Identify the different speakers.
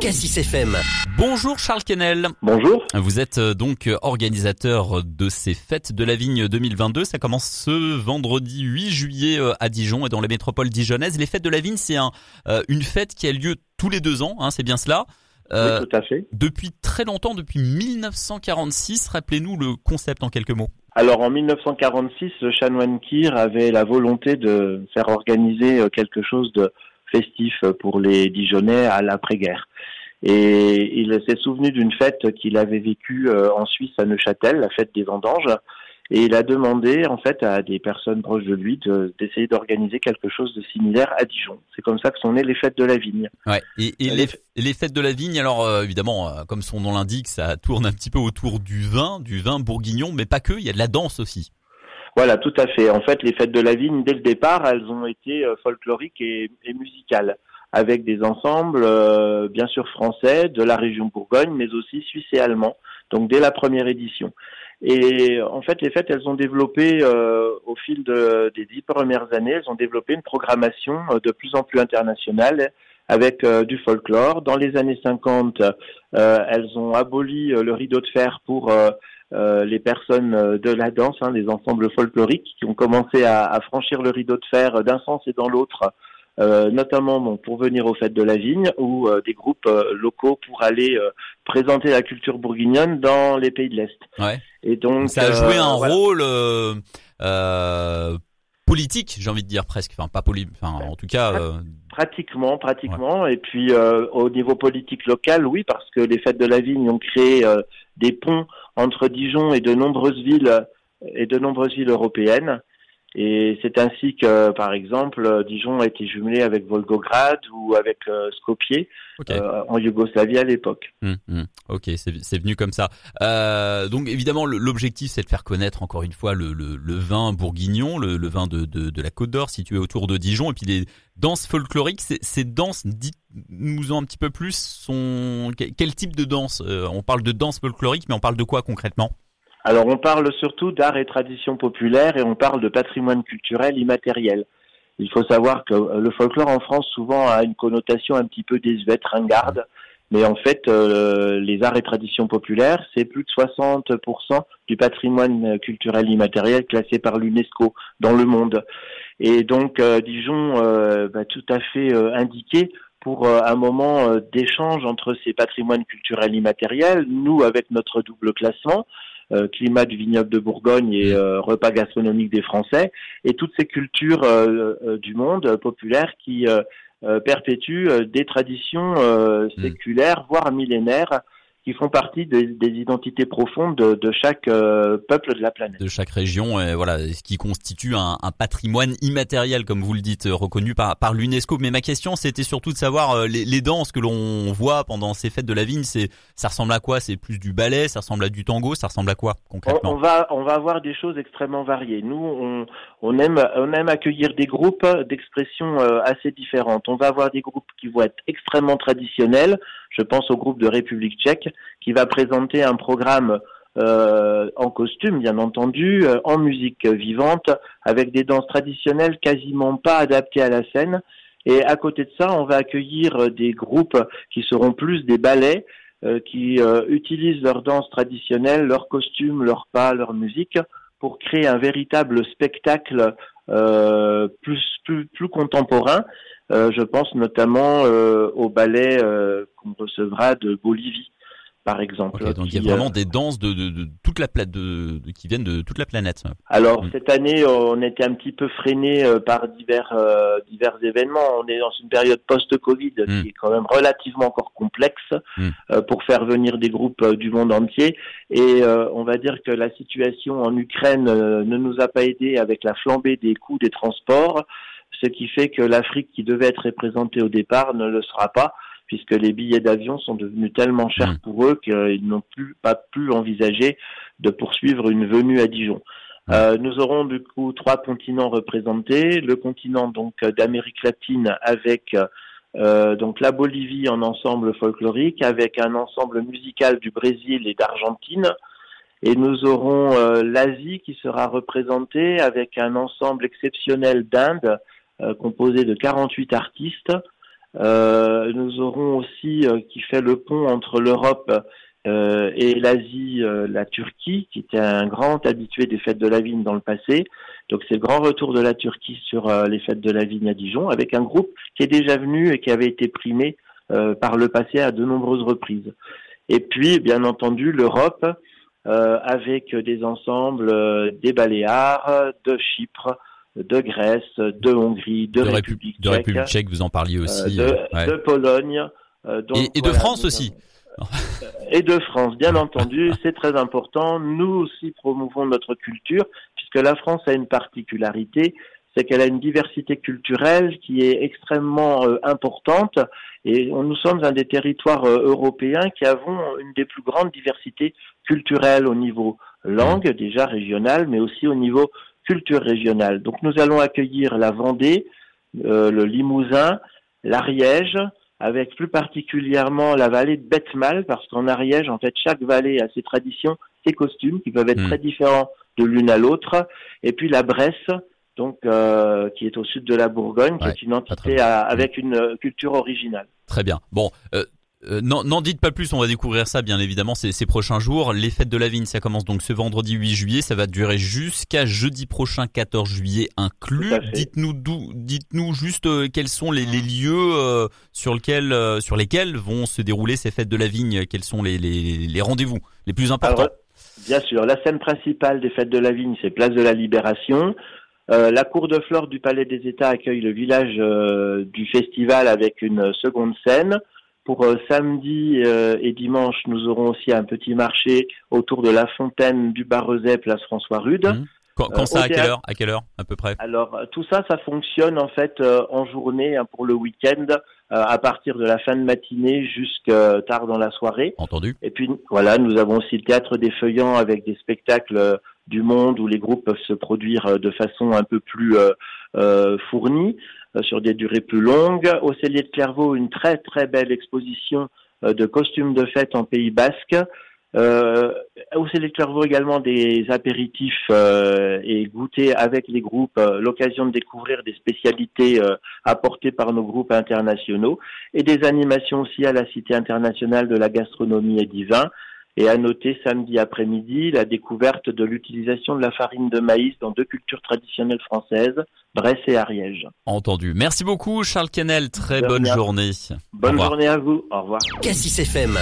Speaker 1: Cassis FM.
Speaker 2: Bonjour Charles Kennel.
Speaker 3: Bonjour.
Speaker 2: Vous êtes euh, donc organisateur de ces fêtes de la vigne 2022. Ça commence ce vendredi 8 juillet euh, à Dijon et dans la métropole dijonnaise. Les fêtes de la vigne, c'est un, euh, une fête qui a lieu tous les deux ans, hein, c'est bien cela.
Speaker 3: oui, tout à fait.
Speaker 2: Depuis très longtemps, depuis 1946. Rappelez-nous le concept en quelques mots.
Speaker 3: Alors en 1946, le chanoine Kir avait la volonté de faire organiser quelque chose de festif pour les Dijonnais à l'après-guerre. Et il s'est souvenu d'une fête qu'il avait vécue euh, en Suisse à Neuchâtel, la fête des vendanges. Et il a demandé en fait à des personnes proches de lui d'essayer d'organiser quelque chose de similaire à Dijon. C'est comme ça que sont nées les fêtes de la vigne.
Speaker 2: Ouais. Et, et les, les, fêtes de la vigne, alors euh, évidemment, euh, comme son nom l'indique, ça tourne un petit peu autour du vin, du vin bourguignon, mais pas que. Il y a de la danse aussi.
Speaker 3: Voilà, tout à fait. En fait, les fêtes de la vigne, dès le départ, elles ont été folkloriques et, musicales avec des ensembles euh, bien sûr français de la région Bourgogne, mais aussi suisse et allemand. Donc dès la première édition. Et en fait, les fêtes, elles ont développé euh, au fil de, des dix premières années, elles ont développé une programmation euh, de plus en plus internationale avec du folklore. Dans les années 50, elles ont aboli le rideau de fer pour les personnes de la danse, hein, les ensembles folkloriques qui ont commencé à, à franchir le rideau de fer d'un sens et dans l'autre euh, notamment pour venir aux fêtes de la vigne ou euh, des groupes euh, locaux pour aller présenter la culture bourguignonne dans les pays de l'Est.
Speaker 2: Ouais. Et donc ça a joué un rôle politique, j'ai envie de dire presque, enfin pas poli, enfin en tout cas.
Speaker 3: Pratiquement, pratiquement. Et puis au niveau politique local, oui, parce que les fêtes de la vigne ont créé des ponts entre Dijon et de nombreuses villes et de nombreuses villes européennes. Et c'est ainsi que, par exemple, Dijon a été jumelé avec Volgograd ou avec euh, Skopje euh, en Yougoslavie à l'époque.
Speaker 2: Hum, hum. Ok, c'est venu comme ça. Euh, donc évidemment, l'objectif, c'est de faire connaître encore une fois le, le, le vin bourguignon, le, le vin de, de, de, la Côte d'Or situé autour de Dijon, et puis les danses folkloriques. Ces danses, dites-nous en un petit peu plus, sont quel type de danse euh, On parle de danse folklorique, mais on parle de quoi concrètement?
Speaker 3: Alors on parle surtout d'art et tradition populaire et on parle de patrimoine culturel immatériel. Il faut savoir que euh, le folklore en France souvent a une connotation un petit peu désuète, ringarde, mais en fait euh, les arts et traditions populaires, c'est plus de 60% du patrimoine culturel immatériel classé par l'UNESCO dans le monde. Et donc euh, Dijon bah, tout à fait indiqué pour un moment d'échange entre ces patrimoines culturels immatériels, nous avec notre double classement, euh, climat du vignoble de Bourgogne et euh, repas gastronomiques des Français, et toutes ces cultures euh, du monde populaire qui perpétuent des traditions mm. séculaires, voire millénaires, qui font partie des, des identités profondes de, de chaque euh, peuple de la planète.
Speaker 2: De chaque région, et voilà, ce qui constitue un, un, patrimoine immatériel, comme vous le dites, euh, reconnu par, par l'UNESCO. Mais ma question, c'était surtout de savoir euh, les, les, danses que l'on voit pendant ces fêtes de la vigne, c'est ça ressemble à quoi? C'est plus du ballet, ça ressemble à du tango, ça ressemble à quoi concrètement?
Speaker 3: On, va on va avoir des choses extrêmement variées. Nous, on, on aime on aime accueillir des groupes d'expressions assez différentes. On va avoir des groupes qui vont être extrêmement traditionnels. Je pense au groupe de République tchèque qui va présenter un programme euh, en costume, bien entendu, euh, en musique vivante, avec des danses traditionnelles quasiment pas adaptées à la scène. Et à côté de ça, on va accueillir des groupes qui seront plus des ballets, euh, qui utilisent leurs danses traditionnelles, leurs costumes, leurs pas, leur musique, pour créer un véritable spectacle plus, plus, plus contemporain. je pense notamment au ballet qu'on recevra de Bolivie par exemple.
Speaker 2: donc il y a vraiment euh, des danses de, de, de toute la planète, de, qui viennent de toute la planète.
Speaker 3: Alors mm. cette année, on était un petit peu freiné euh, par divers euh, divers événements. On est dans une période post-Covid mm. qui est quand même relativement encore complexe mm. pour faire venir des groupes du monde entier. Et on va dire que la situation en Ukraine ne nous a pas aidé avec la flambée des coûts des transports, ce qui fait que l'Afrique qui devait être représentée au départ ne le sera pas puisque les billets d'avion sont devenus tellement chers mm. pour eux qu'ils n'ont plus pas pu envisager de poursuivre une venue à Dijon. Euh, nous aurons du coup trois continents représentés, le continent donc d'Amérique latine avec euh, donc la Bolivie en ensemble folklorique, avec un ensemble musical du Brésil et d'Argentine, et nous aurons euh, l'Asie qui sera représentée avec un ensemble exceptionnel d'Inde composé de 48 artistes nous aurons aussi qui fait le pont entre l'Europe et l'Asie, la Turquie, qui était un grand habitué des fêtes de la vigne dans le passé. Donc c'est le grand retour de la Turquie sur les fêtes de la vigne à Dijon, avec un groupe qui est déjà venu et qui avait été primé par le passé à de nombreuses reprises. Et puis, bien entendu, l'Europe, euh, avec des ensembles euh, des Baléares, de Chypre, de Grèce, de Hongrie, de, République, tchèque,
Speaker 2: de République tchèque, vous en parliez euh, aussi,
Speaker 3: de, Pologne,
Speaker 2: et, de France aussi.
Speaker 3: et de France, bien entendu, c'est très important. Nous aussi promouvons notre culture, puisque la France a une particularité, c'est qu'elle a une diversité culturelle qui est extrêmement euh, importante et nous sommes un des territoires euh, européens qui avons une des plus grandes diversités culturelles au niveau langue déjà régionale, mais aussi au niveau culture régionale. Donc nous allons accueillir la Vendée, euh, le Limousin, l'Ariège, avec plus particulièrement la vallée de Betmal, parce qu'en Ariège, en fait, chaque vallée a ses traditions, ses costumes, qui peuvent être hmm. très différents de l'une à l'autre, et puis la Bresse, donc euh, qui est au sud de la Bourgogne, qui est une entité avec une euh, culture originale.
Speaker 2: Très bien. Bon. Euh, n'en dites pas plus, on va découvrir ça bien évidemment ces, ces, prochains jours. Les fêtes de la vigne, ça commence donc ce vendredi 8 juillet, ça va durer jusqu'à jeudi prochain 14 juillet inclus. Dites-nous dites-nous juste quels sont les, les lieux sur lesquels sur lesquels vont se dérouler ces fêtes de la vigne, quels sont les, les, les rendez-vous les plus importants.
Speaker 3: bien sûr, la scène principale des fêtes de la vigne, c'est Place de la Libération. Euh, la cour de flore du Palais des États accueille le village euh, du festival avec une seconde scène. Pour euh, samedi et dimanche, nous aurons aussi un petit marché autour de la fontaine du Barrezet, place François Rude. Mmh.
Speaker 2: Quand, ça, à quelle heure À quelle heure, à peu près?
Speaker 3: Alors, tout ça, ça fonctionne en fait en journée hein, pour le week-end, à partir de la fin de matinée jusqu'à tard dans la soirée.
Speaker 2: Entendu.
Speaker 3: Et puis, voilà, nous avons aussi le théâtre des Feuillants avec des spectacles du monde où les groupes peuvent se produire euh, de façon un peu plus euh, euh, fournie sur des durées plus longues. Au Cellier de Clairvaux, une très très belle exposition de costumes de fête en Pays Basque. Euh, au de Clairvaux également des apéritifs et goûter avec les groupes, l'occasion de découvrir des spécialités apportées par nos groupes internationaux et des animations aussi à la Cité internationale de la gastronomie et du vin et à noter samedi après-midi la découverte de l'utilisation de la farine de maïs dans deux cultures traditionnelles françaises, Bresse et Ariège.
Speaker 2: Entendu. Merci beaucoup Charles Kennel, très bonne journée.
Speaker 3: Bonne journée à vous. Au revoir.
Speaker 1: Cassis FM.